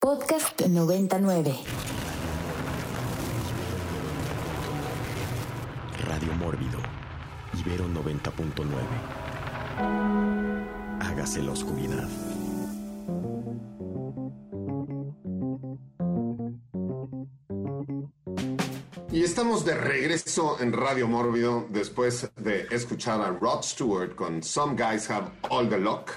Podcast 99. Radio Mórbido. Ibero 90.9. Hágase la oscuridad. Y estamos de regreso en Radio Mórbido después de escuchar a Rod Stewart con Some Guys Have All the Luck.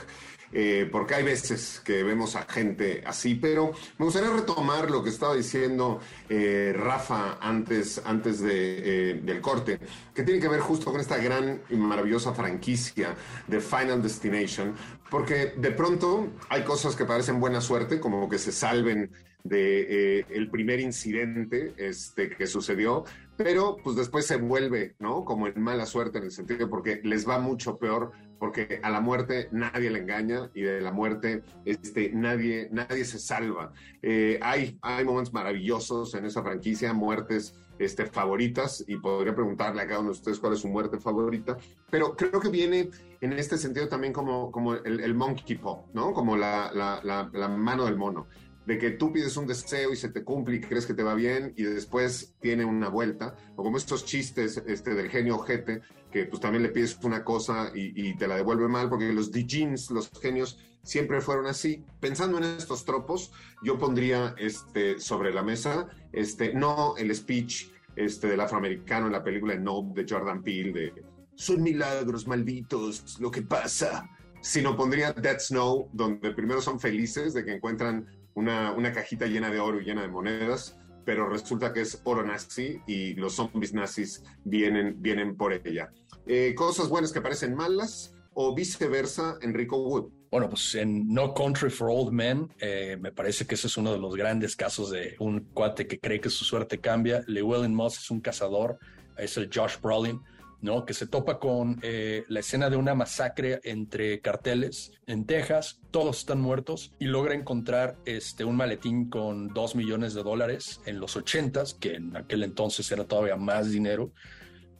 Eh, porque hay veces que vemos a gente así, pero me gustaría retomar lo que estaba diciendo eh, Rafa antes, antes eh, del corte, que tiene que ver justo con esta gran y maravillosa franquicia de Final Destination, porque de pronto hay cosas que parecen buena suerte, como que se salven de eh, el primer incidente este, que sucedió, pero pues después se vuelve, ¿no? Como en mala suerte en el sentido porque les va mucho peor, porque a la muerte nadie le engaña y de la muerte este, nadie, nadie se salva. Eh, hay, hay momentos maravillosos en esa franquicia, muertes este, favoritas, y podría preguntarle a cada uno de ustedes cuál es su muerte favorita, pero creo que viene en este sentido también como, como el, el monkey paw, ¿no? Como la, la, mano del mono de que tú pides un deseo y se te cumple y crees que te va bien y después tiene una vuelta, o como estos chistes este, del genio ojete, que pues también le pides una cosa y, te la devuelve mal, porque los jeans los genios, siempre fueron así. Pensando en estos tropos, yo pondría este, sobre la mesa, este, no el speech este, del afroamericano en la película No de Jordan Peele, de son milagros malditos lo que pasa, sino pondría Dead Snow, donde primero son felices de que encuentran una, una cajita llena de oro y llena de monedas, pero resulta que es oro nazi y los zombies nazis vienen, vienen por ella. Eh, cosas buenas que parecen malas o viceversa, Enrico Wood. Bueno, pues en No Country for Old Men, eh, me parece que ese es uno de los grandes casos de un cuate que cree que su suerte cambia. Llewellyn Moss es un cazador, es el Josh Brolin, ¿no? Que se topa con eh, la escena de una masacre entre carteles en Texas, todos están muertos y logra encontrar este, un maletín con dos millones de dólares en los ochentas, que en aquel entonces era todavía más dinero.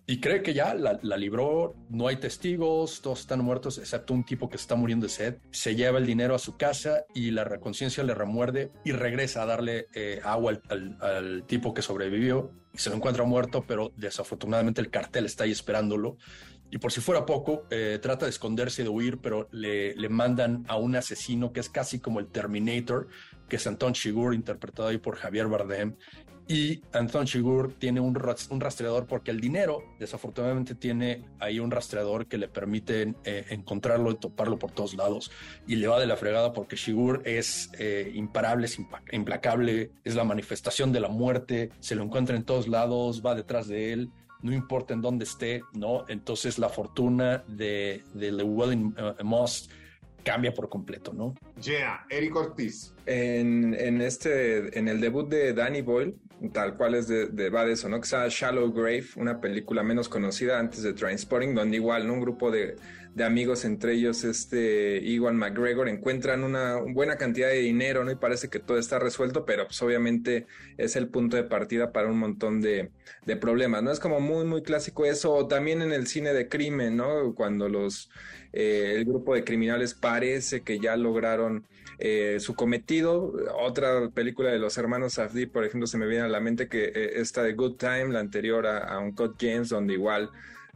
Y cree que ya la, la, libró, no hay testigos, todos están muertos, excepto un tipo que está muriendo de sed. Se lleva el dinero a su casa y la conciencia le remuerde y regresa a darle eh, agua al, tipo que sobrevivió. Y se lo encuentra muerto, pero desafortunadamente el cartel está ahí esperándolo. Y por si fuera poco, eh, trata de esconderse y de huir, pero le, le, mandan a un asesino que es casi como el Terminator, que es Anton Chigurh, interpretado ahí por Javier Bardem. Y Anton Chigurh tiene un, rastreador porque el dinero, desafortunadamente, tiene ahí un rastreador que le permite eh, encontrarlo y toparlo por todos lados. Y le va de la fregada porque Chigurh es eh, imparable, es implacable, es la manifestación de la muerte, se lo encuentra en todos lados, va detrás de él no importa en dónde esté, ¿no? Entonces la fortuna de, de Llewellyn uh, Moss cambia por completo, ¿no? Yeah, Eric Ortiz. En, en, este, en el debut de Danny Boyle, tal cual es de, de va de eso, ¿no? Que sea Shallow Grave, una película menos conocida antes de Trainspotting, donde igual, ¿no? Un grupo de, de amigos, entre ellos este Iwan McGregor, encuentran una buena cantidad de dinero, ¿no? Y parece que todo está resuelto, pero pues obviamente es el punto de partida para un montón de, de problemas, ¿no? Es como muy, muy clásico eso, o también en el cine de crimen, ¿no? Cuando los, eh, el grupo de criminales parece que ya lograron eh, su cometido. Otra película de los hermanos Safdie, por ejemplo, se me viene a la mente que eh, esta de Good Time, la anterior a, a Uncut James, donde igual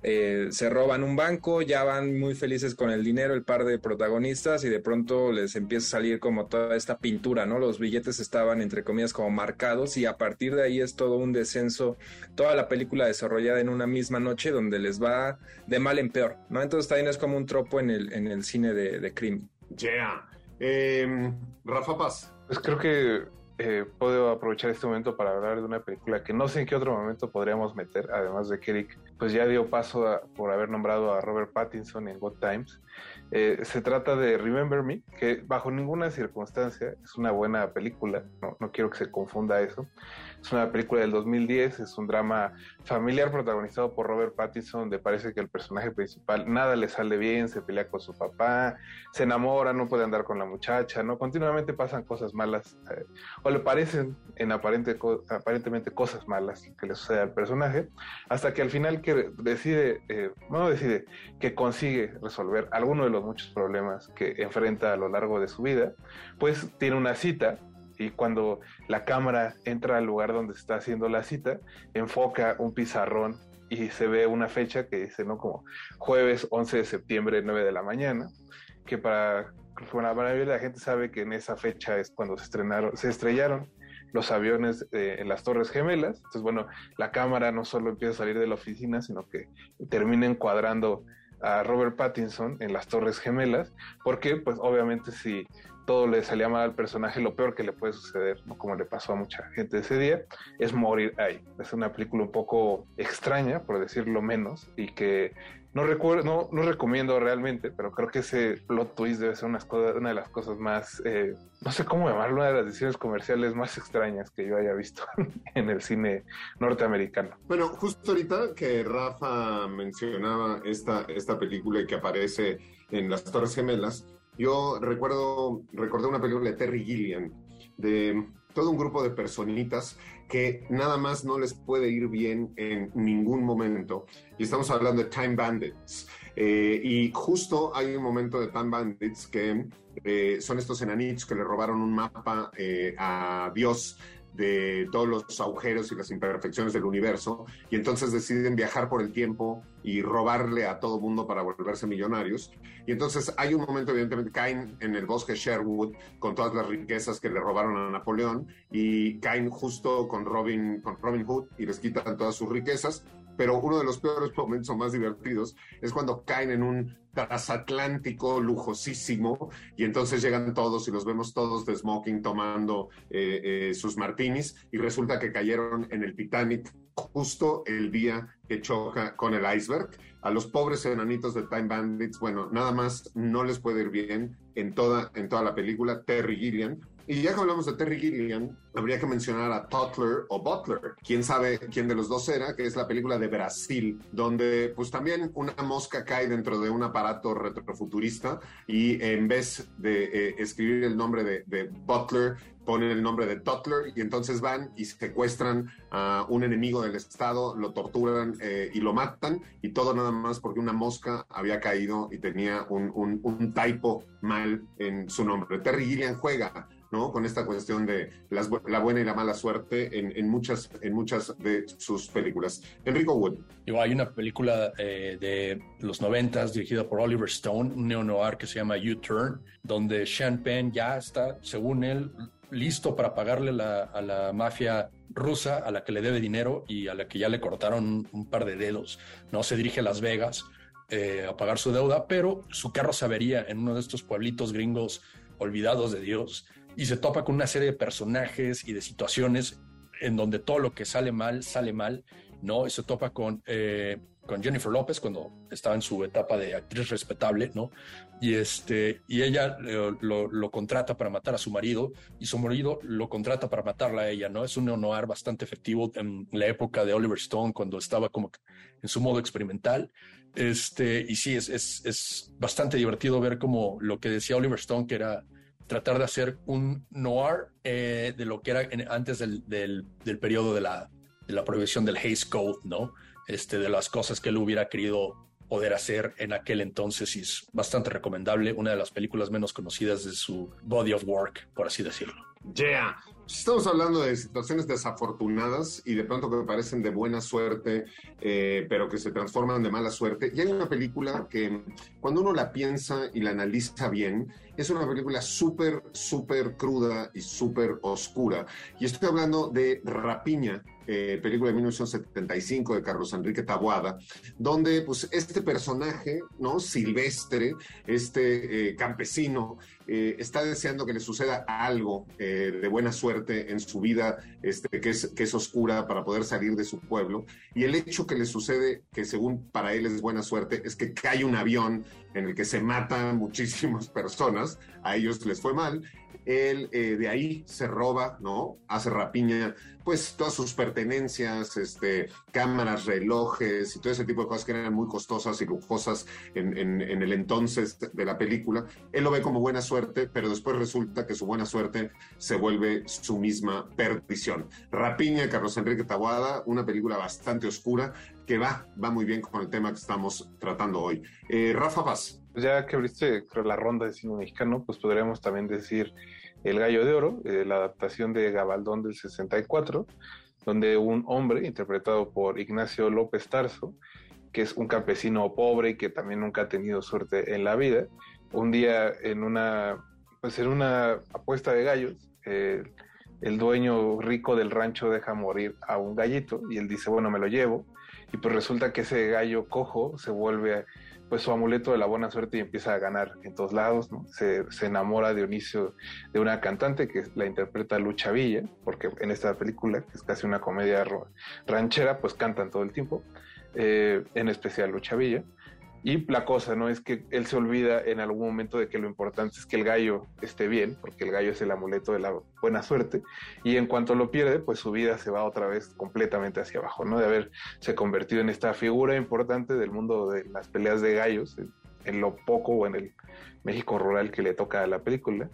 eh, se roban un banco, ya van muy felices con el dinero el par de protagonistas y de pronto les empieza a salir como toda esta pintura, ¿no? Los billetes estaban entre comillas como marcados y a partir de ahí es todo un descenso, toda la película desarrollada en una misma noche donde les va de mal en peor, ¿no? Entonces también es como un tropo en el, en el cine de, de crimen. Yeah. Eh, Rafa Paz. Pues creo que eh, puedo aprovechar este momento para hablar de una película que no sé en qué otro momento podríamos meter, además de que Eric pues ya dio paso por haber nombrado a Robert Pattinson en Good Times. Eh, se trata de Remember Me, que bajo ninguna circunstancia es una buena película, no quiero que se confunda eso. Es una película del 2010, es un drama familiar protagonizado por Robert Pattinson, donde parece que el personaje principal nada le sale bien, se pelea con su papá, se enamora, no puede andar con la muchacha, ¿no? Continuamente pasan cosas malas, eh, o le parecen en aparente, aparentemente cosas malas que le sucede al personaje, hasta que al final que decide, eh, no decide, que consigue resolver alguno de los muchos problemas que enfrenta a lo largo de su vida, pues tiene una cita Y cuando la cámara entra al lugar donde está haciendo la cita, enfoca un pizarrón y se ve una fecha que dice, ¿no? Como jueves 11 de septiembre, 9 de la mañana, que para, la mayoría de la gente sabe que en esa fecha es cuando se estrenaron, se estrellaron los aviones eh, en las Torres Gemelas. Entonces, bueno, la cámara no solo empieza a salir de la oficina, sino que termina encuadrando a Robert Pattinson en las Torres Gemelas, porque pues obviamente si todo le salía mal al personaje, lo peor que le puede suceder, como le pasó a mucha gente ese día, es morir ahí. Es una película un poco extraña, por decirlo menos, y que no recuerdo, no, no recomiendo realmente, pero creo que ese plot twist debe ser una, de las cosas más, eh, no sé cómo llamarlo, una de las decisiones comerciales más extrañas que yo haya visto en el cine norteamericano. Bueno, justo ahorita que Rafa mencionaba esta, esta película que aparece en las Torres Gemelas, yo recuerdo, recordé una película de Terry Gilliam, de todo un grupo de personitas que nada más no les puede ir bien en ningún momento. Y estamos hablando de Time Bandits. Eh, y justo hay un momento de Time Bandits que eh, son estos enanitos que le robaron un mapa eh, a Dios de todos los agujeros y las imperfecciones del universo, y entonces deciden viajar por el tiempo y robarle a todo mundo para volverse millonarios. Y entonces hay un momento, evidentemente, caen en el bosque Sherwood con todas las riquezas que le robaron a Napoleón y caen justo con Robin, con Robin Hood y les quitan todas sus riquezas. Pero uno de los peores momentos o más divertidos es cuando caen en un transatlántico lujosísimo y entonces llegan todos y los vemos todos de smoking tomando eh, eh, sus martinis y resulta que cayeron en el Titanic justo el día que choca con el iceberg. A los pobres enanitos de Time Bandits, bueno, nada más no les puede ir bien en toda, en toda la película. Terry Gilliam y ya que hablamos de Terry Gilliam, habría que mencionar a Toddler o Butler. Quién sabe quién de los dos era, que es la película de Brasil, donde pues también una mosca cae dentro de un aparato retrofuturista y en vez de eh, escribir el nombre de, Butler, ponen el nombre de Toddler y entonces van y secuestran a un enemigo del Estado, lo torturan eh, y lo matan y todo nada más porque una mosca había caído y tenía un, un, un typo mal en su nombre. Terry Gilliam juega Con esta cuestión de la buena y la mala suerte en, muchas, en muchas de sus películas. Enrico Wood. hay una película eh, de los noventas dirigida por Oliver Stone, un neo-noir que se llama U-Turn, donde Sean Penn ya está, según él, listo para pagarle a la mafia rusa a la que le debe dinero y a la que ya le cortaron un par de dedos. No se dirige a Las Vegas eh, a pagar su deuda, pero su carro se avería en uno de estos pueblitos gringos olvidados de Dios y se topa con una serie de personajes y de situaciones en donde todo lo que sale mal, sale mal, ¿no? Y se topa con, eh, con Jennifer López cuando estaba en su etapa de actriz respetable, ¿no? Y, este, y ella lo, lo, contrata para matar a su marido y su marido lo contrata para matarla a ella, ¿no? Es un neo-noir bastante efectivo en la época de Oliver Stone cuando estaba como en su modo experimental. Este, y sí, es, es, es bastante divertido ver como lo que decía Oliver Stone, que era tratar de hacer un noir eh, de lo que era antes del, del, periodo de la, la prohibición del Hays Code, ¿no? Este, de las cosas que él hubiera querido poder hacer en aquel entonces y es bastante recomendable, una de las películas menos conocidas de su body of work, por así decirlo. Yeah. Estamos hablando de situaciones desafortunadas y de pronto que parecen de buena suerte, eh, pero que se transforman de mala suerte. Y hay una película que cuando uno la piensa y la analiza bien, es una película súper, súper cruda y súper oscura. Y estoy hablando de Rapiña, eh, película de 1975 de Carlos Enrique Taboada, donde pues este personaje, ¿no? Silvestre, este eh, campesino, eh, está deseando que le suceda algo de buena suerte en su vida, este, que, es, que es oscura para poder salir de su pueblo. Y el hecho que le sucede, que según para él es buena suerte, es que cae un avión en el que se matan muchísimas personas, a ellos les fue mal, él eh, de ahí se roba, ¿no? Hace rapiña, pues todas sus pertenencias, este, cámaras, relojes y todo ese tipo de cosas que eran muy costosas y lujosas en, el entonces de la película. Él lo ve como buena suerte, pero después resulta que su buena suerte se vuelve su misma perdición. Rapiña, Carlos Enrique Taboada, una película bastante oscura que va, va muy bien con el tema que estamos tratando hoy. Eh, Rafa Paz. Ya que abriste la ronda de cine mexicano, pues podríamos también decir El Gallo de Oro, eh, la adaptación de Gabaldón del 64, donde un hombre interpretado por Ignacio López Tarso, que es un campesino pobre y que también nunca ha tenido suerte en la vida, un día en una, pues en una apuesta de gallos, eh, el dueño rico del rancho deja morir a un gallito y él dice, bueno, me lo llevo. Y pues resulta que ese gallo cojo se vuelve pues su amuleto de la buena suerte y empieza a ganar en todos lados, se, se, enamora de Dionisio de una cantante que la interpreta Lucha Villa, porque en esta película, que es casi una comedia ranchera, pues cantan todo el tiempo, eh, en especial Lucha Villa. Y la cosa, ¿no? Es que él se olvida en algún momento de que lo importante es que el gallo esté bien, porque el gallo es el amuleto de la buena suerte, y en cuanto lo pierde, pues su vida se va otra vez completamente hacia abajo, ¿no? De haberse convertido en esta figura importante del mundo de las peleas de gallos, en, lo poco o en el México rural que le toca a la película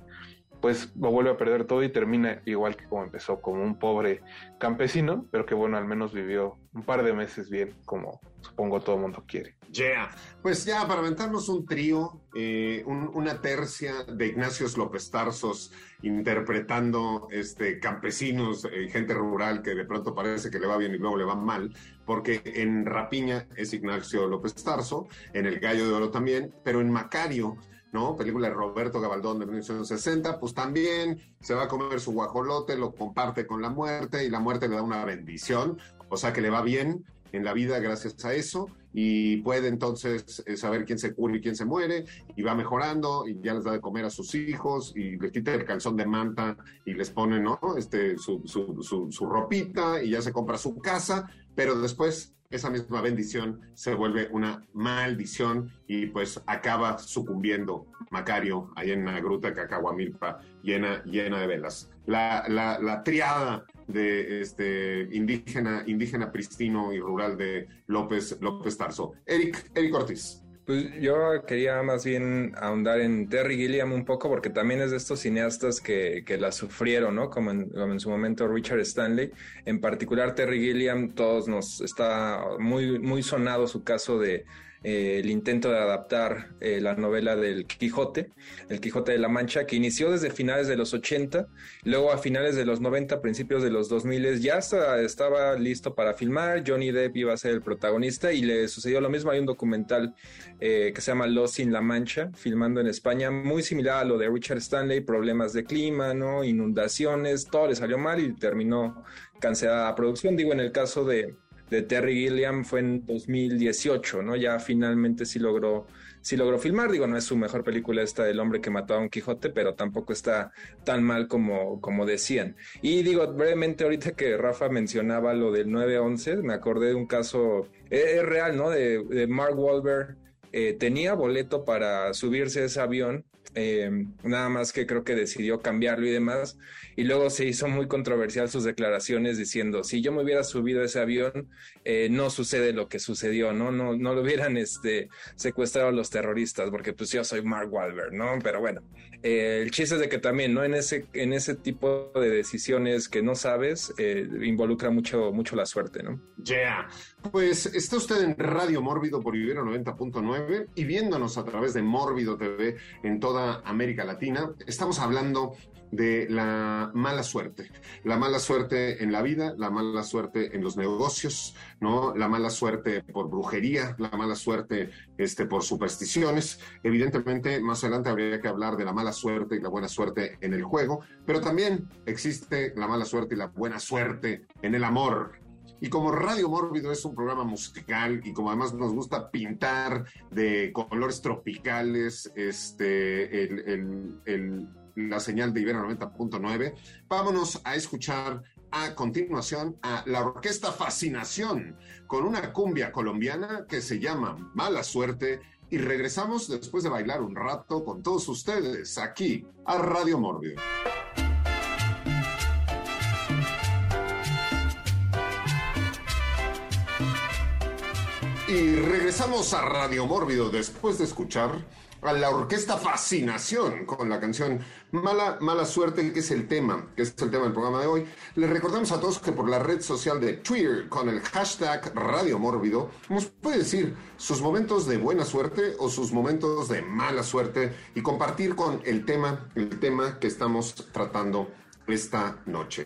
pues lo vuelve a perder todo y termina igual que como empezó, como un pobre campesino, pero que bueno, al menos vivió un par de meses bien, como supongo todo el mundo quiere. Yeah. Pues ya, para aventarnos un trío, eh, una tercia de Ignacios López Tarsos interpretando este, campesinos, eh, gente rural que de pronto parece que le va bien y luego le va mal, porque en Rapiña es Ignacio López Tarso, en El Gallo de Oro también, pero en Macario ¿no? Película de Roberto Gabaldón de 1960, pues también se va a comer su guajolote, lo comparte con la muerte y la muerte le da una bendición, o sea que le va bien en la vida gracias a eso y puede entonces eh, saber quién se cura y quién se muere y va mejorando y ya les da de comer a sus hijos y les quita el calzón de manta y les pone, ¿no? Este, su, su, su, su ropita y ya se compra su casa, pero después esa misma bendición se vuelve una maldición y pues acaba sucumbiendo Macario ahí en la gruta Cacahuamilpa llena, llena de velas. La, la, la triada de este indígena, indígena pristino y rural de López, López Tarso. Eric, Eric Ortiz. Pues yo quería más bien ahondar en Terry Gilliam un poco, porque también es de estos cineastas que, que la sufrieron, ¿no? Como en, como en, su momento Richard Stanley. En particular, Terry Gilliam, todos nos está muy, muy sonado su caso de eh, el intento de adaptar eh, la novela del Quijote, El Quijote de la Mancha, que inició desde finales de los 80, luego a finales de los 90, principios de los 2000 ya estaba listo para filmar, Johnny Depp iba a ser el protagonista y le sucedió lo mismo, hay un documental eh, que se llama Los in La Mancha, filmando en España, muy similar a lo de Richard Stanley, problemas de clima, ¿no? inundaciones, todo le salió mal y terminó cancelada la producción, digo en el caso de de Terry Gilliam fue en 2018, ¿no? Ya finalmente sí logró, sí logró filmar. Digo, no es su mejor película esta del hombre que mató a un Quijote, pero tampoco está tan mal como, como decían. Y digo, brevemente, ahorita que Rafa mencionaba lo del 9-11, me acordé de un caso, es, real, ¿no? De, Mark Wahlberg. Eh, tenía boleto para subirse a ese avión, eh, nada más que creo que decidió cambiarlo y demás y luego se hizo muy controversial sus declaraciones diciendo, si yo me hubiera subido a ese avión, eh, no sucede lo que sucedió, ¿no? No, no lo hubieran este, secuestrado a los terroristas, porque pues yo soy Mark Wahlberg, ¿no? Pero bueno, eh, el chiste es de que también, ¿no? En ese, en ese tipo de decisiones que no sabes, eh, involucra mucho, mucho la suerte, ¿no? Yeah. Pues está usted en Radio Mórbido por Ibero 90.9 y viéndonos a través de Mórbido TV en toda América Latina. Estamos hablando de la mala suerte, la mala suerte en la vida, la mala suerte en los negocios, ¿no? La mala suerte por brujería, la mala suerte este, por supersticiones. Evidentemente, más adelante habría que hablar de la mala suerte y la buena suerte en el juego, pero también existe la mala suerte y la buena suerte en el amor, y como Radio Mórbido es un programa musical y como además nos gusta pintar de colores tropicales, este, el, el la señal de Ibero 90.9. Vámonos a escuchar a continuación a la Orquesta Fascinación con una cumbia colombiana que se llama Mala Suerte y regresamos después de bailar un rato con todos ustedes aquí a Radio Mórbido. Y regresamos a Radio Mórbido después de escuchar a la orquesta Fascinación con la canción Mala, Mala Suerte, que es el tema, que es el tema del programa de hoy. Les recordamos a todos que por la red social de Twitter, con el hashtag Radio Mórbido, nos puede decir sus momentos de buena suerte o sus momentos de mala suerte y compartir con el tema, el tema que estamos tratando esta noche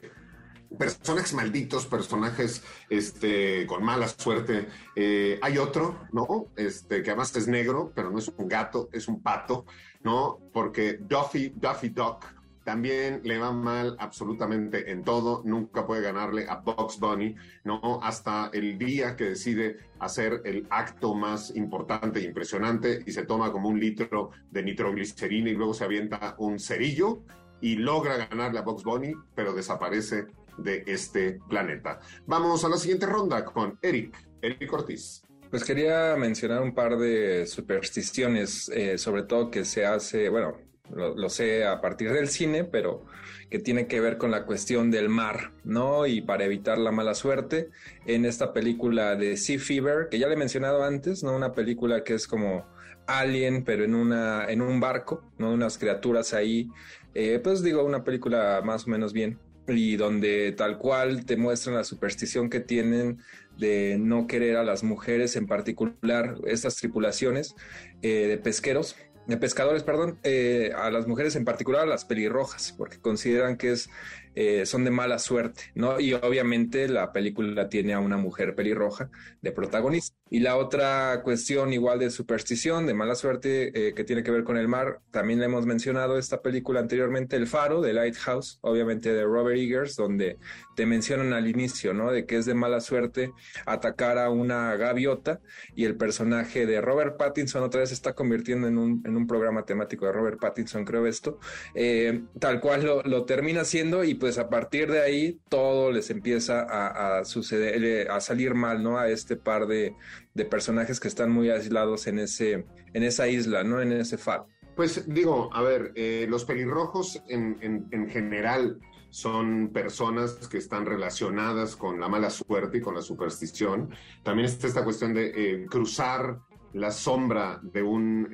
personajes malditos, personajes este, con mala suerte. Eh, hay otro, ¿no? Este, que además es negro, pero no es un gato, es un pato, ¿no? Porque Duffy, Duffy Duck también le va mal absolutamente en todo, nunca puede ganarle a Bugs Bunny, ¿no? Hasta el día que decide hacer el acto más importante e impresionante y se toma como un litro de nitroglicerina y luego se avienta un cerillo y logra ganarle a Bugs Bunny, pero desaparece de este planeta. Vamos a la siguiente ronda con Eric, Eric Ortiz. Pues quería mencionar un par de supersticiones, eh, sobre todo que se hace, bueno, lo, sé a partir del cine, pero que tiene que ver con la cuestión del mar, ¿no? Y para evitar la mala suerte, en esta película de Sea Fever, que ya le he mencionado antes, ¿no? Una película que es como Alien, pero en, una, en un barco, ¿no? Unas criaturas ahí. Eh, pues digo, una película más o menos bien y donde tal cual te muestran la superstición que tienen de no querer a las mujeres, en particular estas tripulaciones eh, de pesqueros, de pescadores, perdón, eh, a las mujeres en particular, a las pelirrojas, porque consideran que es eh, son de mala suerte, ¿no? Y obviamente la película tiene a una mujer pelirroja de protagonista. Y la otra cuestión igual de superstición, de mala suerte, eh, que tiene que ver con el mar, también le hemos mencionado esta película anteriormente, El Faro, de Lighthouse, obviamente de Robert Eggers, donde te mencionan al inicio, ¿no? De que es de mala suerte atacar a una gaviota y el personaje de Robert Pattinson otra vez se está convirtiendo en un, en un programa temático de Robert Pattinson, creo esto, eh, tal cual lo, lo termina siendo y pues a partir de ahí todo les empieza a, suceder, eh, a salir mal, ¿no? A este par de, personajes que están muy aislados en, ese, en esa isla, ¿no? En ese faro. Pues digo, a ver, eh, los pelirrojos en, general son personas que están relacionadas con la mala suerte y con la superstición. También está esta cuestión de eh, cruzar la sombra de un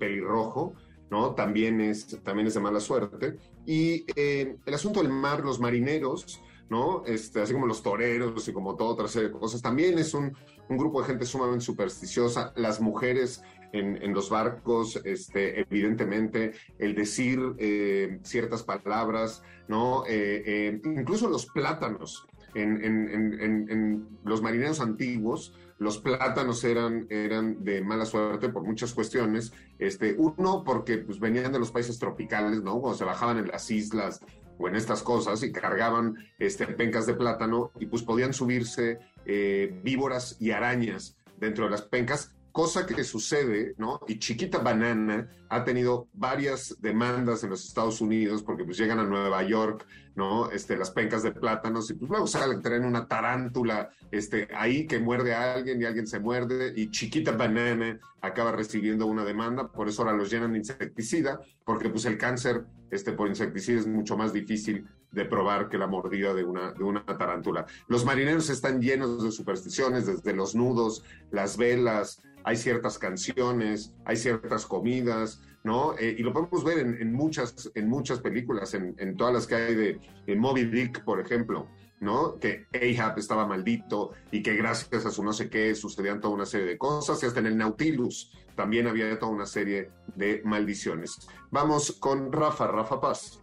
pelirrojo ¿no? También es, también es de mala suerte. Y eh, el asunto del mar, los marineros, ¿no? Este, así como los toreros y como toda otra serie de cosas, también es un, grupo de gente sumamente supersticiosa. Las mujeres en, los barcos, este, evidentemente, el decir eh, ciertas palabras, ¿no? Eh, incluso los plátanos. en, los marineros antiguos, los plátanos eran, eran de mala suerte por muchas cuestiones. Este, uno, porque pues, venían de los países tropicales, ¿no? Cuando se bajaban en las islas o en estas cosas y cargaban este, pencas de plátano y pues podían subirse eh, víboras y arañas dentro de las pencas cosa que sucede, ¿no? Y Chiquita Banana ha tenido varias demandas en los Estados Unidos porque pues llegan a Nueva York, ¿no? Este, las pencas de plátanos y pues luego salen, traen una tarántula este, ahí que muerde a alguien y alguien se muerde y Chiquita Banana acaba recibiendo una demanda, por eso ahora los llenan de insecticida, porque pues el cáncer este, por insecticida es mucho más difícil de probar que la mordida de una, de una tarántula. Los marineros están llenos de supersticiones, desde los nudos, las velas, hay ciertas canciones, hay ciertas comidas, ¿no? Eh, y lo podemos ver en, muchas, en muchas películas, en, todas las que hay de, Moby Dick, por ejemplo, ¿no? Que Ahab estaba maldito y que gracias a su no sé qué sucedían toda una serie de cosas, y hasta en el Nautilus también había toda una serie de maldiciones. Vamos con Rafa, Rafa Paz.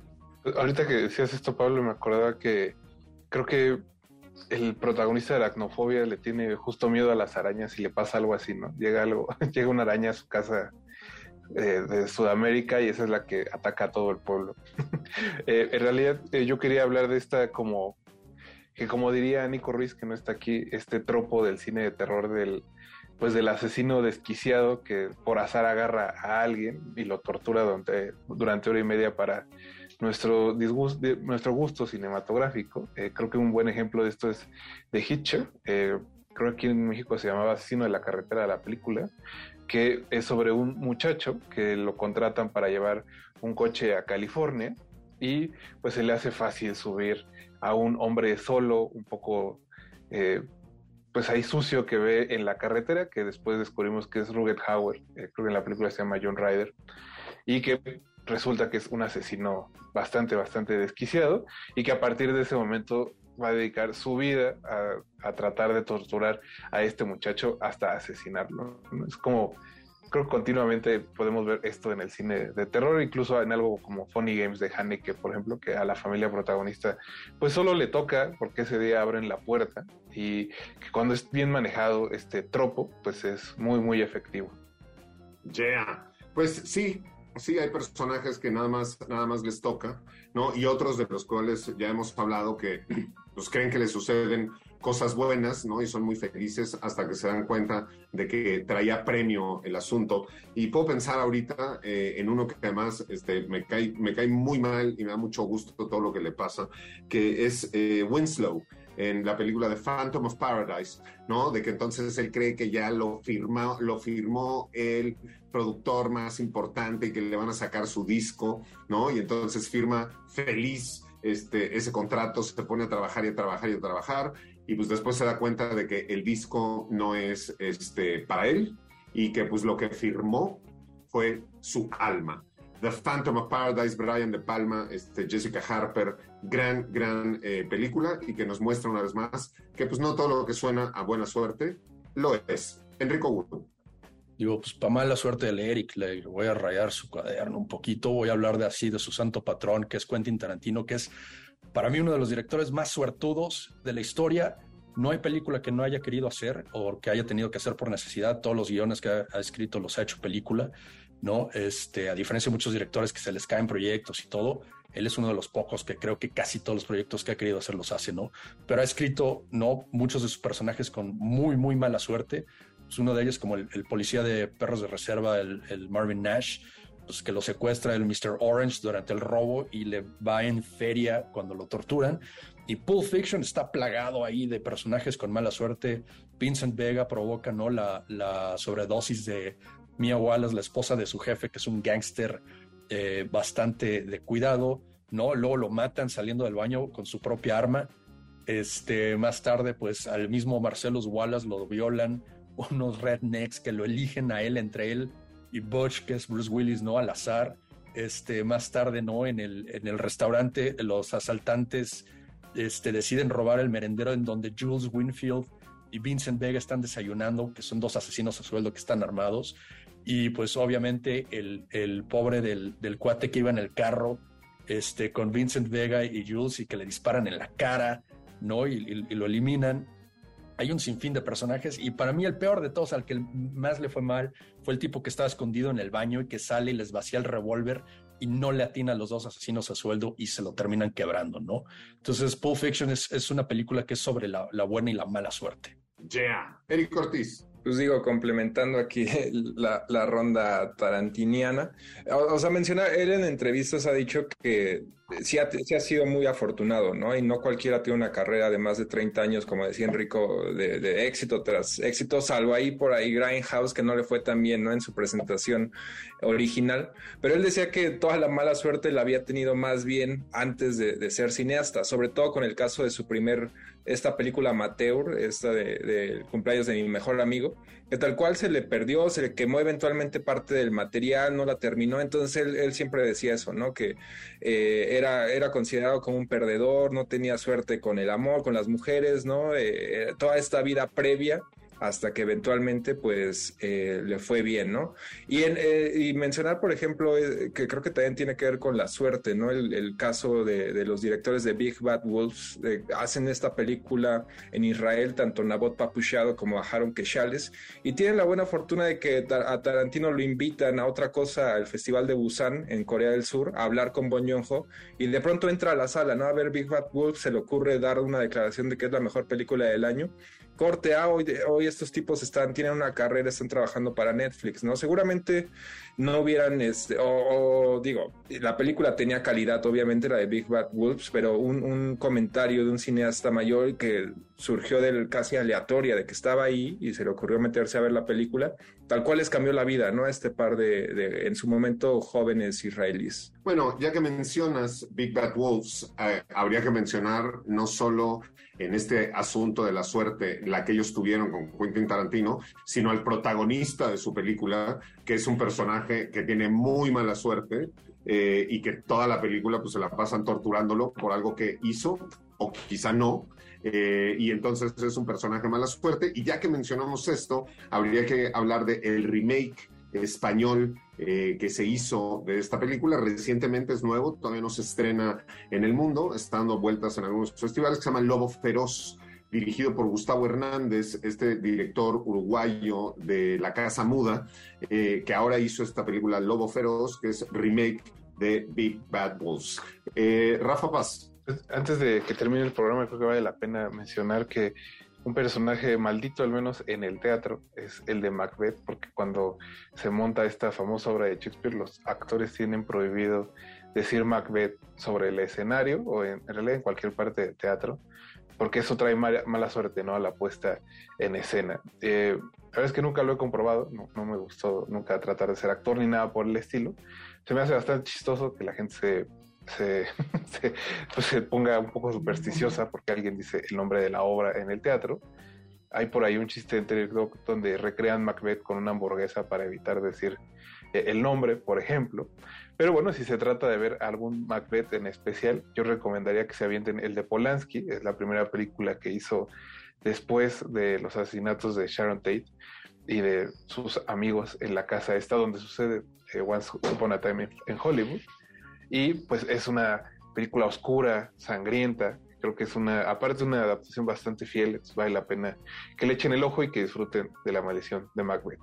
Ahorita que decías esto, Pablo, me acordaba que creo que el protagonista de la acnofobia le tiene justo miedo a las arañas y le pasa algo así, ¿no? Llega algo, llega una araña a su casa eh, de Sudamérica y esa es la que ataca a todo el pueblo. Eh, en realidad eh, yo quería hablar de esta como que como diría Nico Ruiz que no está aquí, este tropo del cine de terror del pues del asesino desquiciado que por azar agarra a alguien y lo tortura durante, durante hora y media para nuestro, disgusto, nuestro gusto cinematográfico. Eh, creo que un buen ejemplo de esto es The Hitcher. Eh, creo que aquí en México se llamaba Asesino de la Carretera de la película, que es sobre un muchacho que lo contratan para llevar un coche a California y pues se le hace fácil subir a un hombre solo, un poco, eh, pues ahí sucio que ve en la carretera, que después descubrimos que es Rugged Hauer, eh, creo que en la película se llama John Ryder, y que resulta que es un asesino bastante, bastante desquiciado, y que a partir de ese momento va a dedicar su vida a, tratar de torturar a este muchacho hasta asesinarlo. Es como creo que continuamente podemos ver esto en el cine de terror, incluso en algo como Funny Games de Haneke, por ejemplo, que a la familia protagonista pues solo le toca porque ese día abren la puerta y que cuando es bien manejado este tropo, pues es muy, muy efectivo. Yeah, pues sí, sí hay personajes que nada más, nada más les toca, ¿no? Y otros de los cuales ya hemos hablado que pues creen que les suceden cosas buenas, ¿no? Y son muy felices hasta que se dan cuenta de que traía premio el asunto. Y puedo pensar ahorita eh, en uno que además este, me, cae, me cae muy mal y me da mucho gusto todo lo que le pasa, que es eh, Winslow en la película de Phantom of Paradise, ¿no? De que entonces él cree que ya lo, firma, lo firmó el productor más importante y que le van a sacar su disco, ¿no? Y entonces firma feliz este, ese contrato, se pone a trabajar y a trabajar y a trabajar, y pues después se da cuenta de que el disco no es este, para él y que pues lo que firmó fue su alma. The Phantom of Paradise, Brian De Palma, este, Jessica Harper, gran, gran eh, película y que nos muestra una vez más que pues no todo lo que suena a buena suerte lo es. Enrico Wu. Digo, pues para mala suerte de Eric, le voy a rayar su cuaderno un poquito, voy a hablar de así, de su santo patrón, que es Quentin Tarantino, que es para mí uno de los directores más suertudos de la historia. No hay película que no haya querido hacer o que haya tenido que hacer por necesidad. Todos los guiones que ha, escrito los ha hecho película, ¿no? Este, a diferencia de muchos directores que se les caen proyectos y todo, él es uno de los pocos que creo que casi todos los proyectos que ha querido hacer los hace, ¿no? Pero ha escrito, ¿no? Muchos de sus personajes con muy, muy mala suerte pues, uno de ellos como el, policía de perros de reserva, el, Marvin Nash, pues que lo secuestra el Mr. Orange durante el robo y le va en feria cuando lo torturan. Y Pulp Fiction está plagado ahí de personajes con mala suerte. Vincent Vega provoca ¿no? la, sobredosis de Mia Wallace, la esposa de su jefe, que es un gángster eh, bastante de cuidado. ¿no? Luego lo matan saliendo del baño con su propia arma. Este, más tarde, pues al mismo Marcellus Wallace lo violan, unos rednecks que lo eligen a él entre él y Butch, que es Bruce Willis, ¿no? Al azar. Este, más tarde, ¿no? En el, en el restaurante, los asaltantes este, deciden robar el merendero en donde Jules Winfield y Vincent Vega están desayunando, que son dos asesinos a sueldo que están armados. Y pues obviamente el, el pobre del, del, cuate que iba en el carro este, con Vincent Vega y Jules y que le disparan en la cara, ¿no? y lo eliminan hay un sinfín de personajes y para mí el peor de todos, al que más le fue mal, fue el tipo que estaba escondido en el baño y que sale y les vacía el revólver y no le atina a los dos asesinos a sueldo y se lo terminan quebrando, ¿no? Entonces, Pulp Fiction es, es una película que es sobre la, la, buena y la mala suerte. Yeah. Eric Ortiz. Pues digo, complementando aquí la, la ronda tarantiniana. O, o, sea, menciona, él en entrevistas ha dicho que sí ha, sido muy afortunado, ¿no? Y no cualquiera tiene una carrera de más de 30 años, como decía Enrico, de, éxito tras éxito, salvo ahí por ahí Grindhouse, que no le fue tan bien, ¿no? En su presentación original. Pero él decía que toda la mala suerte la había tenido más bien antes de, ser cineasta, sobre todo con el caso de su primer, esta película amateur, esta de, de cumpleaños de mi mejor amigo, que tal cual se le perdió, se le quemó eventualmente parte del material, no la terminó, entonces él, él siempre decía eso, ¿no? Que eh, era, considerado como un perdedor, no tenía suerte con el amor, con las mujeres, ¿no? Eh, toda esta vida previa hasta que eventualmente pues eh, le fue bien, ¿no? Y, eh, mencionar, por ejemplo, eh, que creo que también tiene que ver con la suerte, ¿no? El, caso de, los directores de Big Bad Wolves, hacen esta película en Israel, tanto Nabot Papuchado como a Keshales, y tienen la buena fortuna de que a Tarantino lo invitan a otra cosa, al Festival de Busan en Corea del Sur, a hablar con Bon y de pronto entra a la sala, ¿no? A ver Big Bad Wolves, se le ocurre dar una declaración de que es la mejor película del año, corte A, hoy, hoy estos tipos están, tienen una carrera, están trabajando para Netflix, ¿no? Seguramente no hubieran, este, o, digo, la película tenía calidad, obviamente, la de Big Bad Wolves, pero un, un, comentario de un cineasta mayor que surgió del casi aleatoria, de que estaba ahí y se le ocurrió meterse a ver la película, tal cual les cambió la vida, ¿no? A este par de, en su momento, jóvenes israelíes. Bueno, ya que mencionas Big Bad Wolves, eh, habría que mencionar no solo en este asunto de la suerte, la que ellos tuvieron con Quentin Tarantino, sino al protagonista de su película, que es un personaje que tiene muy mala suerte eh, y que toda la película pues se la pasan torturándolo por algo que hizo o quizá no. Eh, y entonces es un personaje mala suerte. Y ya que mencionamos esto, habría que hablar de el remake español eh, que se hizo de esta película. Recientemente es nuevo, todavía no se estrena en el mundo, está dando vueltas en algunos festivales, que se llama Lobo Feroz, dirigido por Gustavo Hernández, este director uruguayo de La Casa Muda, eh, que ahora hizo esta película Lobo Feroz, que es remake de Big Bad Wolves. Eh, Rafa Paz. Antes de que termine el programa, creo que vale la pena mencionar que un personaje maldito, al menos en el teatro, es el de Macbeth, porque cuando se monta esta famosa obra de Shakespeare, los actores tienen prohibido decir Macbeth sobre el escenario o en, realidad en cualquier parte del teatro, porque eso trae mala, suerte, ¿no? A la puesta en escena. Eh, la verdad es que nunca lo he comprobado, no, no me gustó nunca tratar de ser actor ni nada por el estilo. Se me hace bastante chistoso que la gente se se, pues se ponga un poco supersticiosa porque alguien dice el nombre de la obra en el teatro. Hay por ahí un chiste entre donde recrean Macbeth con una hamburguesa para evitar decir eh, el nombre, por ejemplo. Pero bueno, si se trata de ver algún Macbeth en especial, yo recomendaría que se avienten el de Polanski, es la primera película que hizo después de los asesinatos de Sharon Tate y de sus amigos en la casa esta donde sucede eh, Once Upon a Time en Hollywood. Y pues es una película oscura, sangrienta. Creo que es una, aparte una adaptación bastante fiel, vale la pena que le echen el ojo y que disfruten de la maldición de Macbeth.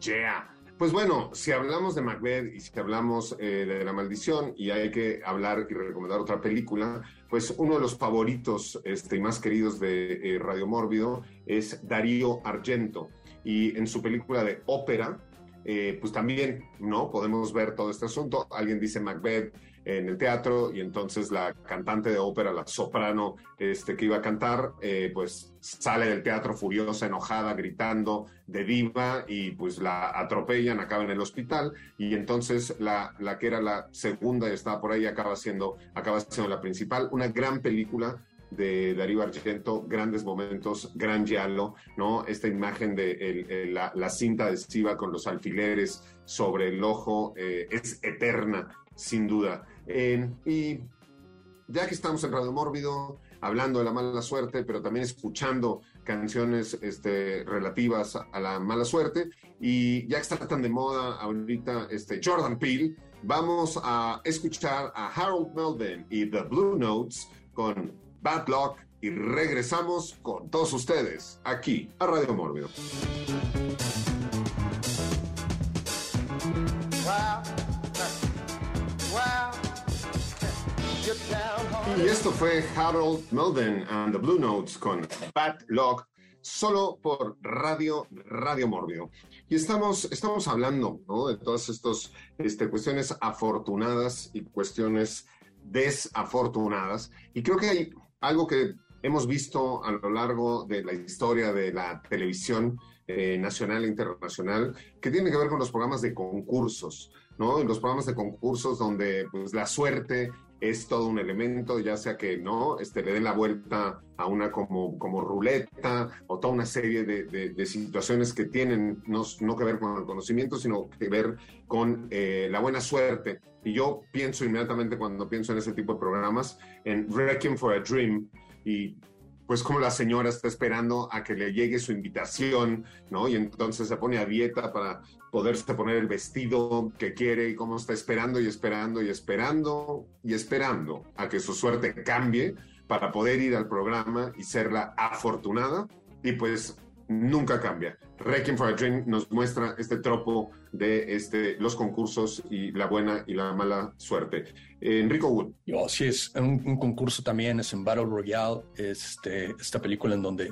Yeah. Pues bueno, si hablamos de Macbeth y si hablamos eh, de la maldición y hay que hablar y recomendar otra película, pues uno de los favoritos este, y más queridos de eh, Radio Mórbido es Darío Argento. Y en su película de ópera, eh, pues también, ¿no? Podemos ver todo este asunto. Alguien dice Macbeth en el teatro y entonces la cantante de ópera, la soprano este, que iba a cantar, eh, pues sale del teatro furiosa, enojada, gritando de diva y pues la atropellan, acaba en el hospital y entonces la, la que era la segunda y estaba por ahí acaba siendo, acaba siendo la principal. Una gran película de Darío Argento, grandes momentos, gran giallo, ¿no? Esta imagen de la, cinta adhesiva con los alfileres sobre el ojo eh, es eterna, sin duda. Y ya que estamos en Radio Mórbido, hablando de la mala suerte, pero también escuchando canciones este, relativas a, la mala suerte, y ya que está tan de moda ahorita este, Jordan Peele, vamos a escuchar a Harold Melvin y The Blue Notes con Bad Luck y regresamos con todos ustedes aquí a Radio Mórbido. Esto fue Harold Melvin and the Blue Notes con Bad Luck solo por Radio, Radio Mórbido. Y estamos, estamos hablando de todas estas este, cuestiones afortunadas y cuestiones desafortunadas. Y creo que hay algo que hemos visto a lo largo de la historia de la televisión eh, nacional e internacional, que tiene que ver con los programas de concursos, ¿no? En los programas de concursos donde pues, la suerte es todo un elemento, ya sea que no este, le den la vuelta a una como, como ruleta o toda una serie de, de, situaciones que tienen no, no, que ver con el conocimiento, sino que ver con eh, la buena suerte. Y yo pienso inmediatamente cuando pienso en ese tipo de programas, en Wrecking for a Dream, y pues como la señora está esperando a que le llegue su invitación, ¿no? Y entonces se pone a dieta para poderse poner el vestido que quiere y cómo está esperando y esperando y esperando y esperando a que su suerte cambie para poder ir al programa y ser la afortunada y pues nunca cambia. Requiem for a Dream nos muestra este tropo de este, los concursos y la buena y la mala suerte. Enrico Wood. sí, es un, concurso también, es en Battle Royale, este, esta película en donde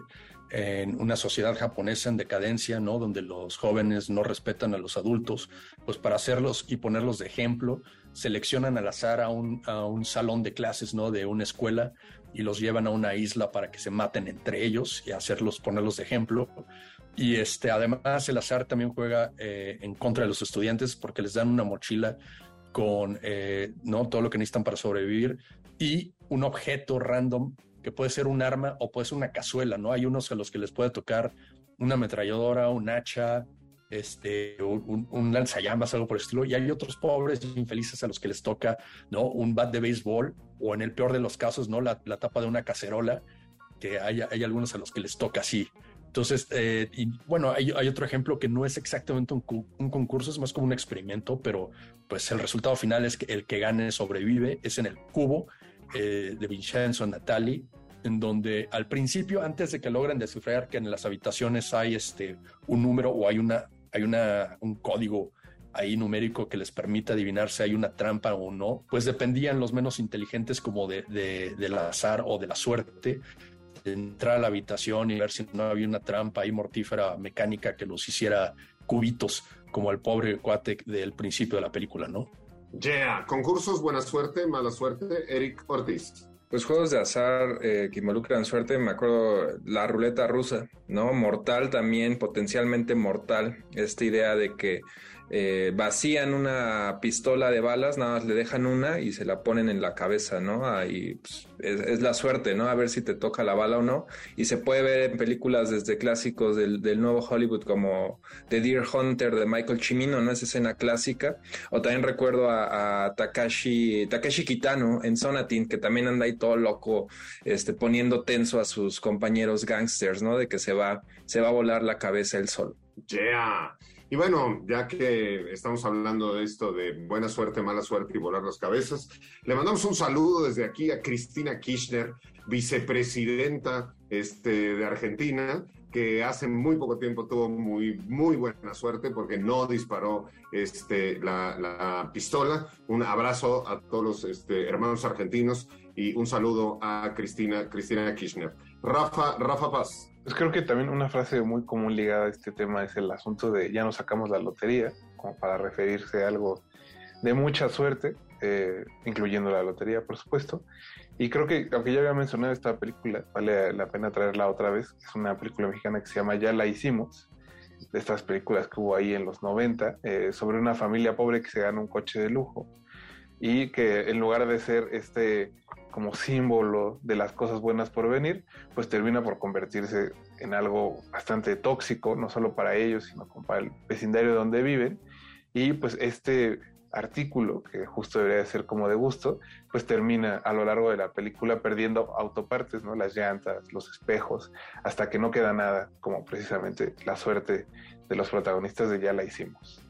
en una sociedad japonesa en decadencia, ¿no? Donde los jóvenes no respetan a los adultos, pues para hacerlos y ponerlos de ejemplo, seleccionan al azar a un, a un salón de clases, ¿no? De una escuela y los llevan a una isla para que se maten entre ellos y hacerlos, ponerlos de ejemplo. Y este, además el azar también juega eh, en contra de los estudiantes porque les dan una mochila con eh, ¿no? todo lo que necesitan para sobrevivir y un objeto random que puede ser un arma o puede ser una cazuela, ¿no? Hay unos a los que les puede tocar una ametralladora, un hacha, este, un, un, lanzallamas, algo por el estilo, y hay otros pobres infelices a los que les toca, ¿no? Un bat de béisbol, o en el peor de los casos, ¿no? La, tapa de una cacerola, que hay, hay, algunos a los que les toca así. Entonces, eh, y bueno, hay, hay, otro ejemplo que no es exactamente un, un, concurso, es más como un experimento, pero pues el resultado final es que el que gane sobrevive, es en el cubo eh, de Vincenzo Natali, en donde al principio, antes de que logren descifrar que en las habitaciones hay este, un número o hay, una, hay una, un código ahí numérico que les permite adivinar si hay una trampa o no, pues dependían los menos inteligentes como de, de, del azar o de la suerte de entrar a la habitación y ver si no había una trampa ahí mortífera mecánica que los hiciera cubitos como el pobre cuate del principio de la película, ¿no? Yeah, concursos, buena suerte, mala suerte, Eric Ortiz. Pues juegos de azar eh, que involucran suerte, me acuerdo la ruleta rusa, ¿no? Mortal también, potencialmente mortal. Esta idea de que eh, vacían una pistola de balas, nada más le dejan una y se la ponen en la cabeza, ¿no? Ahí pues, es, es, la suerte, ¿no? A ver si te toca la bala o no. Y se puede ver en películas desde clásicos del, nuevo Hollywood como The Deer Hunter de Michael Cimino, ¿no? Esa escena clásica. O también recuerdo a, Takashi, Takashi Kitano en Sonatin, que también anda ahí todo loco, este, poniendo tenso a sus compañeros gangsters, ¿no? De que se va, se va a volar la cabeza el sol. Yeah. Y bueno, ya que estamos hablando de esto de buena suerte, mala suerte y volar las cabezas, le mandamos un saludo desde aquí a Cristina Kirchner, vicepresidenta este, de Argentina, que hace muy poco tiempo tuvo muy, muy buena suerte porque no disparó este, la, la pistola. Un abrazo a todos los este, hermanos argentinos y un saludo a Cristina, Cristina Kirchner. Rafa, Rafa Paz. Pues creo que también una frase muy común ligada a este tema es el asunto de ya nos sacamos la lotería, como para referirse a algo de mucha suerte, eh, incluyendo la lotería, por supuesto. Y creo que, aunque ya había mencionado esta película, vale la pena traerla otra vez. Es una película mexicana que se llama Ya la hicimos, de estas películas que hubo ahí en los 90, eh, sobre una familia pobre que se gana un coche de lujo y que en lugar de ser este como símbolo de las cosas buenas por venir, pues termina por convertirse en algo bastante tóxico, no solo para ellos, sino para el vecindario donde viven. Y pues este artículo, que justo debería ser como de gusto, pues termina a lo largo de la película perdiendo autopartes, ¿no? Las llantas, los espejos, hasta que no queda nada, como precisamente la suerte de los protagonistas de Ya la hicimos.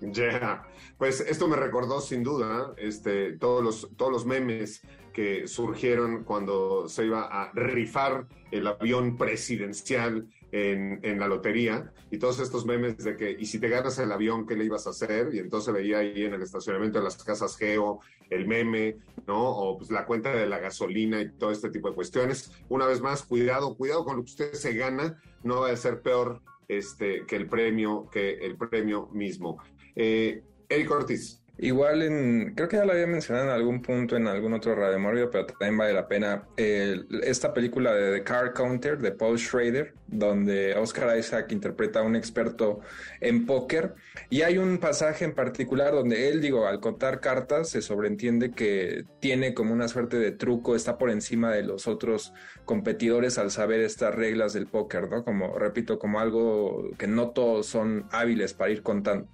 Yeah. Pues esto me recordó sin duda este, todos, los, todos los memes que surgieron cuando se iba a rifar el avión presidencial en, en, la lotería y todos estos memes de que, y si te ganas el avión, ¿qué le ibas a hacer? Y entonces veía ahí en el estacionamiento de las casas Geo el meme, ¿no? O pues la cuenta de la gasolina y todo este tipo de cuestiones. Una vez más, cuidado, cuidado con lo que usted se gana, no va a ser peor este, que el premio, que el premio mismo. Eh, Eric Ortiz. Igual en, creo que ya lo había mencionado en algún punto en algún otro Radio pero también vale la pena. Eh, esta película de The Car Counter de Paul Schrader, donde Oscar Isaac interpreta a un experto en póker. Y hay un pasaje en particular donde él, digo, al contar cartas, se sobreentiende que tiene como una suerte de truco, está por encima de los otros competidores al saber estas reglas del póker, ¿no? Como, repito, como algo que no todos son hábiles para ir contando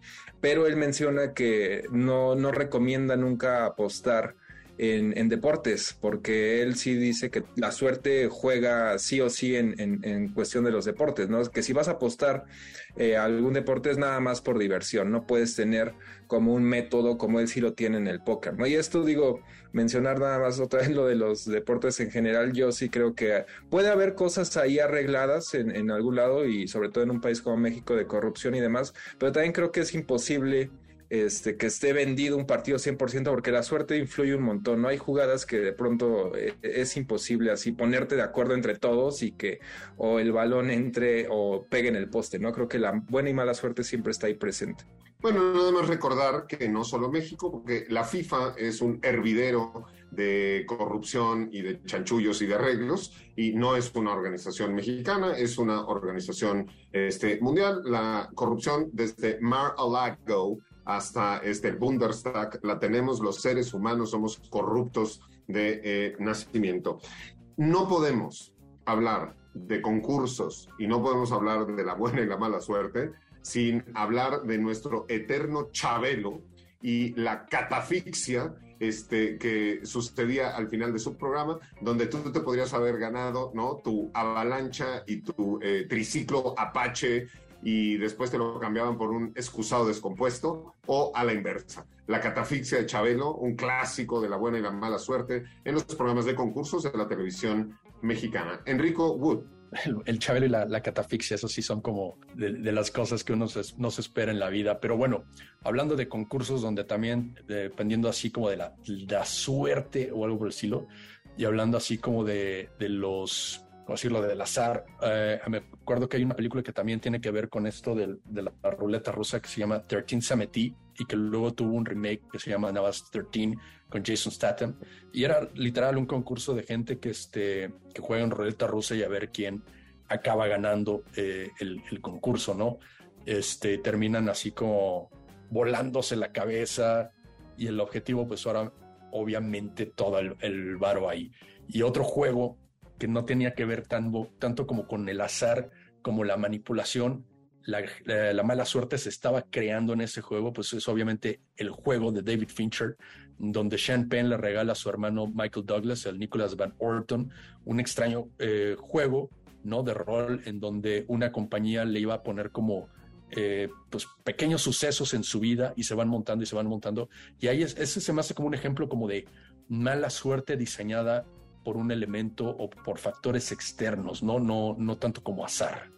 pero él menciona que no, no recomienda nunca apostar en, deportes, porque él sí dice que la suerte juega sí o sí en, en, en cuestión de los deportes, ¿no? Que si vas a apostar eh, a algún deporte es nada más por diversión, no puedes tener como un método como él sí lo tiene en el póker, ¿no? Y esto digo, mencionar nada más otra vez lo de los deportes en general, yo sí creo que puede haber cosas ahí arregladas en, en algún lado y sobre todo en un país como México de corrupción y demás, pero también creo que es imposible este, que esté vendido un partido 100%, porque la suerte influye un montón, ¿no? Hay jugadas que de pronto eh, es imposible así ponerte de acuerdo entre todos y que o el balón entre o pegue en el poste, ¿no? Creo que la buena y mala suerte siempre está ahí presente. Bueno, nada más recordar que no solo México, porque la FIFA es un hervidero de corrupción y de chanchullos y de arreglos, y no es una organización mexicana, es una organización este, mundial. La corrupción desde Mar-a-Lago hasta este, Bundestag la tenemos los seres humanos, somos corruptos de eh, nacimiento. No podemos hablar de concursos y no podemos hablar de la buena y la mala suerte sin hablar de nuestro eterno Chabelo y la catafixia este, que sucedía al final de su programa, donde tú te podrías haber ganado ¿no? tu avalancha y tu eh, triciclo Apache y después te lo cambiaban por un excusado descompuesto o a la inversa. La catafixia de Chabelo, un clásico de la buena y la mala suerte en los programas de concursos de la televisión mexicana. Enrico Wood. El, Chabelo y la, catafixia, eso sí son como de, las cosas que uno no se espera en la vida. Pero bueno, hablando de concursos donde también, dependiendo así como de la, la suerte o algo por el estilo, y hablando así como de, de los ¿cómo decirlo?, del azar. Eh, me acuerdo que hay una película que también tiene que ver con esto de, la ruleta rusa que se llama 13 Samedi y que luego tuvo un remake que se llama Navas 13 con Jason Statham. Y era literal un concurso de gente que, este, que juega en ruleta rusa y a ver quién acaba ganando eh, el, concurso, ¿no? Este, terminan así como volándose la cabeza y el objetivo pues ahora obviamente todo el, el varo ahí. Y otro juego que no tenía que ver tanto, como con el azar, como la manipulación, la, mala suerte se estaba creando en ese juego, pues es obviamente el juego de David Fincher, donde Sean Penn le regala a su hermano Michael Douglas, el Nicholas Van Orton, un extraño eh, juego, ¿no? De rol en donde una compañía le iba a poner como eh, pues pequeños sucesos en su vida y se van montando y se van montando. Y ahí es, ese se me hace como un ejemplo como de mala suerte diseñada por un elemento o por factores externos, no, no, no tanto como azar.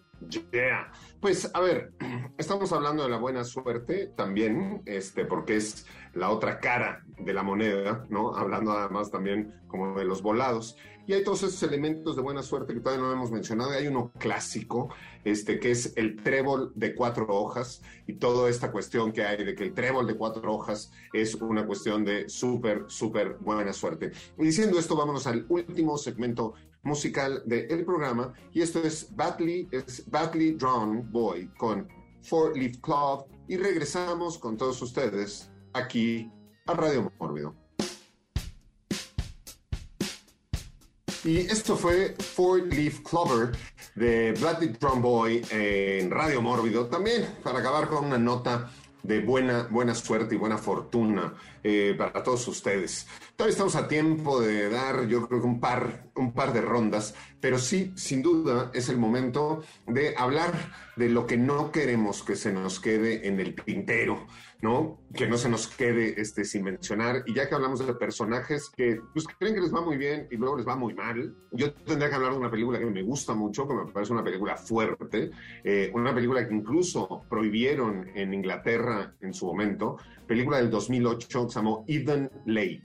Yeah. Pues a ver, estamos hablando de la buena suerte también, este, porque es la otra cara de la moneda, ¿no? Hablando además también como de los volados. Y hay todos esos elementos de buena suerte que todavía no hemos mencionado. hay uno clásico, este, que es el trébol de cuatro hojas y toda esta cuestión que hay de que el trébol de cuatro hojas es una cuestión de súper, súper buena suerte. Y diciendo esto, vámonos al último segmento musical del programa y esto es Badly, es Badly Drawn Boy con Four Leaf Club y regresamos con todos ustedes aquí a Radio Mórbido. Y esto fue Four Leaf Clover de Bloody Drum Boy en Radio Mórbido. También para acabar con una nota de buena, buena suerte y buena fortuna eh, para todos ustedes. Todavía estamos a tiempo de dar, yo creo un par, un par de rondas, pero sí, sin duda, es el momento de hablar de lo que no queremos que se nos quede en el tintero, ¿no? Que no se nos quede este, sin mencionar. Y ya que hablamos de personajes que pues, creen que les va muy bien y luego les va muy mal, yo tendría que hablar de una película que me gusta mucho, que me parece una película fuerte, eh, una película que incluso prohibieron en Inglaterra en su momento, película del 2008 que se llamó Eden Lake.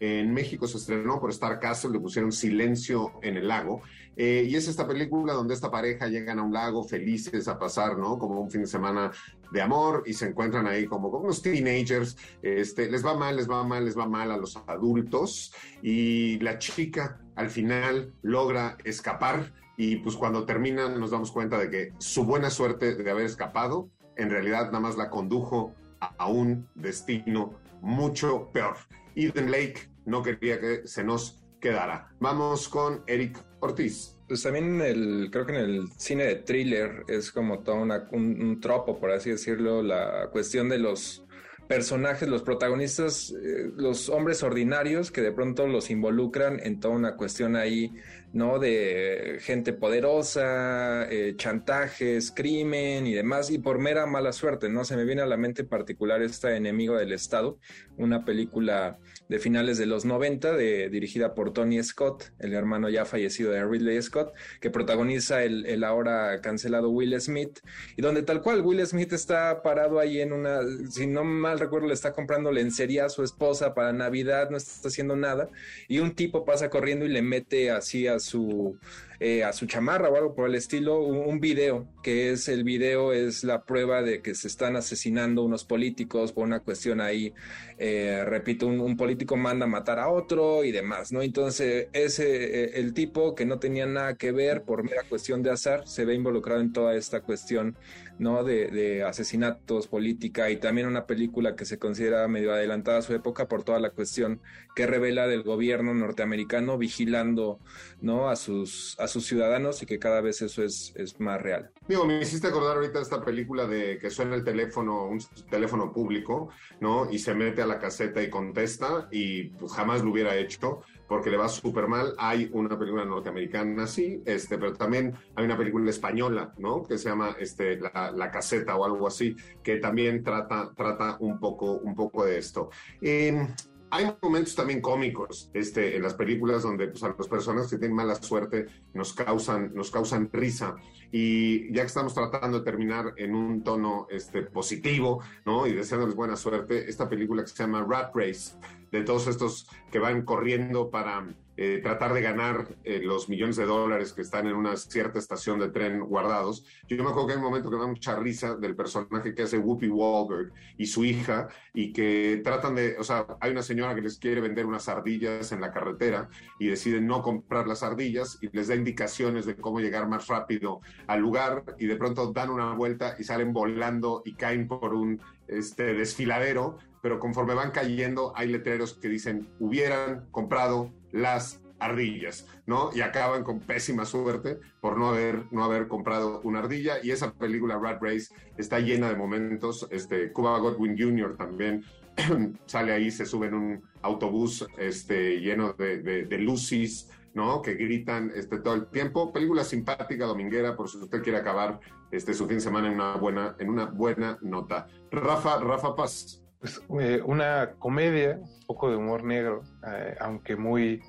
En México se estrenó por Star Castle, le pusieron Silencio en el lago. Eh, y es esta película donde esta pareja llegan a un lago felices a pasar, ¿no? Como un fin de semana de amor y se encuentran ahí como, unos teenagers. Este, les va mal, les va mal, les va mal a los adultos. Y la chica al final logra escapar y pues cuando terminan nos damos cuenta de que su buena suerte de haber escapado en realidad nada más la condujo a un destino mucho peor. Eden Lake no quería que se nos quedara. Vamos con Eric Ortiz. Pues también el, creo que en el cine de thriller es como todo un, un, tropo, por así decirlo, la cuestión de los personajes, los protagonistas, eh, los hombres ordinarios que de pronto los involucran en toda una cuestión ahí, ¿no? De gente poderosa, eh, chantajes, crimen y demás, y por mera mala suerte, ¿no? Se me viene a la mente en particular esta Enemigo del Estado, una película de finales de los 90, de, dirigida por Tony Scott, el hermano ya fallecido de Ridley Scott, que protagoniza el, el ahora cancelado Will Smith, y donde tal cual Will Smith está parado ahí en una, si no mal recuerdo le está comprando lencería a su esposa para Navidad, no está haciendo nada, y un tipo pasa corriendo y le mete así a su, eh, a su chamarra o algo por el estilo, un, video, que es el video, es la prueba de que se están asesinando unos políticos por una cuestión ahí, eh, repito, un, político manda a matar a otro y demás, ¿no? Entonces, ese, eh, el tipo que no tenía nada que ver por mera cuestión de azar, se ve involucrado en toda esta cuestión ¿no? De, asesinatos, política y también una película que se considera medio adelantada a su época por toda la cuestión que revela del gobierno norteamericano vigilando, ¿no? A sus, sus ciudadanos y que cada vez eso es, es más real. Digo, me hiciste acordar ahorita esta película de que suena el teléfono, un teléfono público, ¿no? Y se mete a la caseta y contesta y pues jamás lo hubiera hecho porque le va súper mal. Hay una película norteamericana así, este, pero también hay una película española, ¿no? Que se llama este, la, Caseta o algo así, que también trata, trata un, poco, un poco de esto. Eh, hay momentos también cómicos este, en las películas donde pues, a las personas que tienen mala suerte nos causan, nos causan risa. Y ya que estamos tratando de terminar en un tono este, positivo ¿no? y deseándoles buena suerte, esta película que se llama Rat Race, de todos estos que van corriendo para eh, tratar de ganar eh, los millones de dólares que están en una cierta estación de tren guardados. Yo me acuerdo que hay un momento que da mucha risa del personaje que hace Whoopi Wahlberg y su hija, y que tratan de, o sea, hay una señora que les quiere vender unas ardillas en la carretera y deciden no comprar las ardillas y les da indicaciones de cómo llegar más rápido al lugar y de pronto dan una vuelta y salen volando y caen por un este, desfiladero, pero conforme van cayendo hay letreros que dicen hubieran comprado las ardillas, ¿no? Y acaban con pésima suerte por no haber, no haber comprado una ardilla. Y esa película, Rat Race, está llena de momentos. Este, Cuba Godwin Jr. también sale ahí, se sube en un autobús este, lleno de, de, lucis, ¿no? Que gritan este, todo el tiempo. Película simpática, dominguera, por si usted quiere acabar este, su fin de semana en una buena, en una buena nota. Rafa, Rafa Paz. Pues, eh, una comedia, un poco de humor negro, eh, aunque muy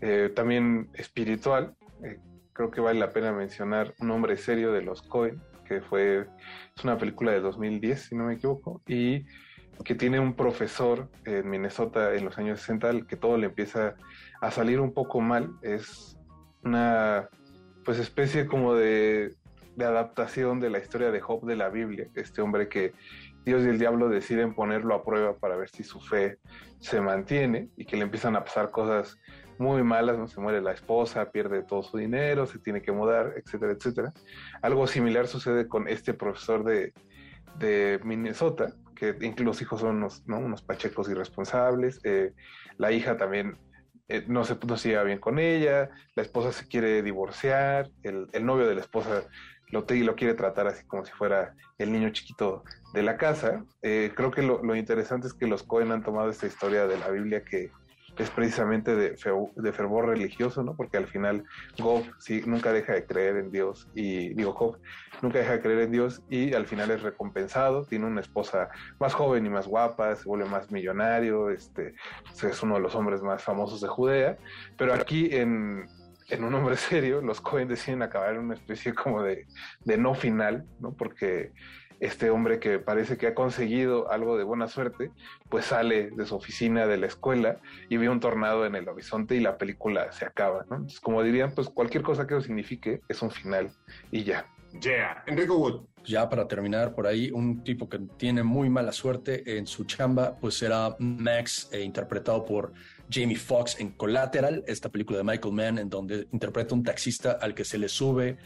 eh, también espiritual. creo que vale la pena mencionar Un hombre serio de los Cohen, que fue, es una película de 2010, si no me equivoco, y que tiene un profesor en Minnesota en los años 60 que todo le empieza a salir un poco mal. Es una pues especie como de, de adaptación de la historia de Job de la Biblia, este hombre que Dios y el diablo deciden ponerlo a prueba para ver si su fe se mantiene y que le empiezan a pasar cosas muy malas, ¿no? Se muere la esposa, pierde todo su dinero, se tiene que mudar, etcétera, etcétera. Algo similar sucede con este profesor de, de Minnesota, que incluso los hijos son unos, ¿no? unos pachecos irresponsables, eh, la hija también eh, no, se, no se lleva bien con ella, la esposa se quiere divorciar, el, el novio de la esposa lo, lo quiere tratar así como si fuera el niño chiquito de la casa. Eh, creo que lo, interesante es que los Cohen han tomado esta historia de la Biblia que es precisamente de, fervor religioso, ¿no? Porque al final Gob sí, nunca deja de creer en Dios y digo Job nunca deja de creer en Dios y al final es recompensado, tiene una esposa más joven y más guapa, se vuelve más millonario, este es uno de los hombres más famosos de Judea, pero aquí en, en un hombre serio, los Cohen deciden acabar en una especie como de, no final, ¿no? Porque este hombre que parece que ha conseguido algo de buena suerte, pues sale de su oficina de la escuela y ve un tornado en el horizonte y la película se acaba, ¿no? Entonces, como dirían, pues cualquier cosa que lo signifique es un final y ya. Yeah, Enrico Wood. Ya para terminar por ahí, un tipo que tiene muy mala suerte en su chamba, pues será Max, eh, interpretado por Jamie Foxx en Collateral, esta película de Michael Mann, en donde interpreta un taxista al que se le sube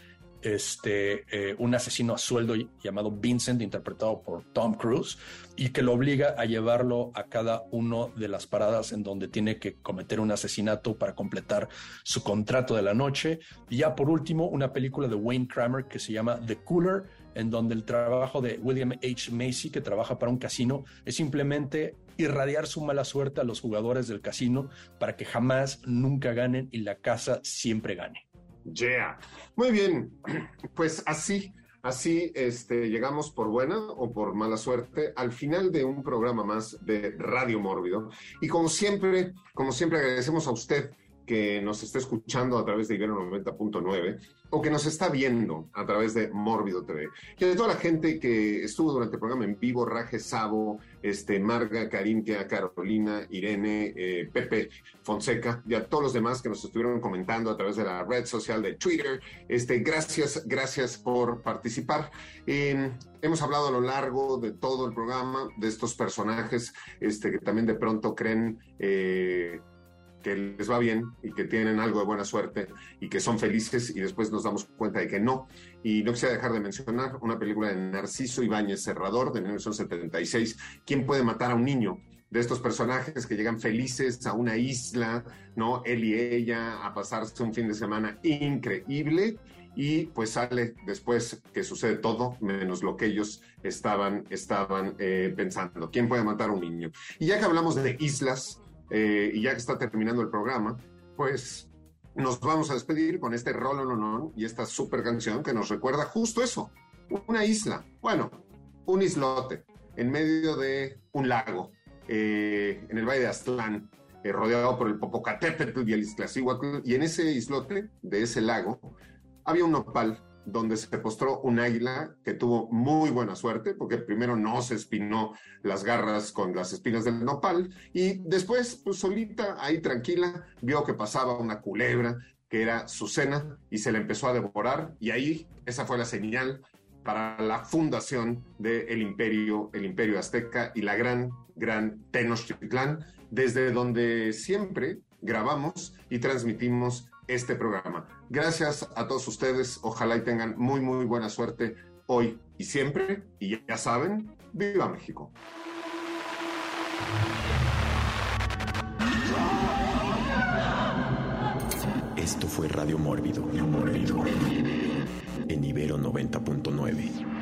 este, eh, un asesino a sueldo llamado Vincent, interpretado por Tom Cruise, y que lo obliga a llevarlo a cada una de las paradas en donde tiene que cometer un asesinato para completar su contrato de la noche. Y ya por último, una película de Wayne Kramer que se llama The Cooler, en donde el trabajo de William H. Macy, que trabaja para un casino, es simplemente irradiar su mala suerte a los jugadores del casino para que jamás, nunca ganen y la casa siempre gane. Yeah. Muy bien. Pues así, así este, llegamos por buena o por mala suerte al final de un programa más de Radio Mórbido. Y como siempre, como siempre agradecemos a usted que nos está escuchando a través de Ibero 90.9 o que nos está viendo a través de Mórbido TV. Y a toda la gente que estuvo durante el programa en vivo, Raje Sabo, este, Marga, Carintia, Carolina, Irene, eh, Pepe, Fonseca, y a todos los demás que nos estuvieron comentando a través de la red social de Twitter. Este, gracias, gracias por participar. hemos hablado a lo largo de todo el programa de estos personajes este, que también de pronto creen eh, que les va bien y que tienen algo de buena suerte y que son felices y después nos damos cuenta de que no. Y no quisiera dejar de mencionar una película de Narciso Ibáñez Serrador de 1976, ¿Quién puede matar a un niño? de estos personajes que llegan felices a una isla, ¿no? Él y ella a pasarse un fin de semana increíble y pues sale después que sucede todo menos lo que ellos estaban, estaban eh, pensando. ¿Quién puede matar a un niño? Y ya que hablamos de islas, eh, y ya que está terminando el programa, pues nos vamos a despedir con este Rollo y esta super canción que nos recuerda justo eso, una isla, bueno, un islote en medio de un lago, eh, en el Valle de Aztlán, eh, rodeado por el Popocatépetl y el Iztaccíhuatl, y en ese islote de ese lago había un nopal donde se postró un águila que tuvo muy buena suerte, porque primero no se espinó las garras con las espinas del nopal, y después, pues solita, ahí tranquila, vio que pasaba una culebra, que era su cena, y se la empezó a devorar, y ahí esa fue la señal para la fundación del imperio, el imperio azteca y la gran, gran Tenochtitlán, desde donde siempre grabamos y transmitimos este programa. Gracias a todos ustedes. Ojalá y tengan muy, muy buena suerte hoy y siempre. Y ya saben, viva México. Esto fue Radio Mórbido, Mórbido, en Ibero 90.9.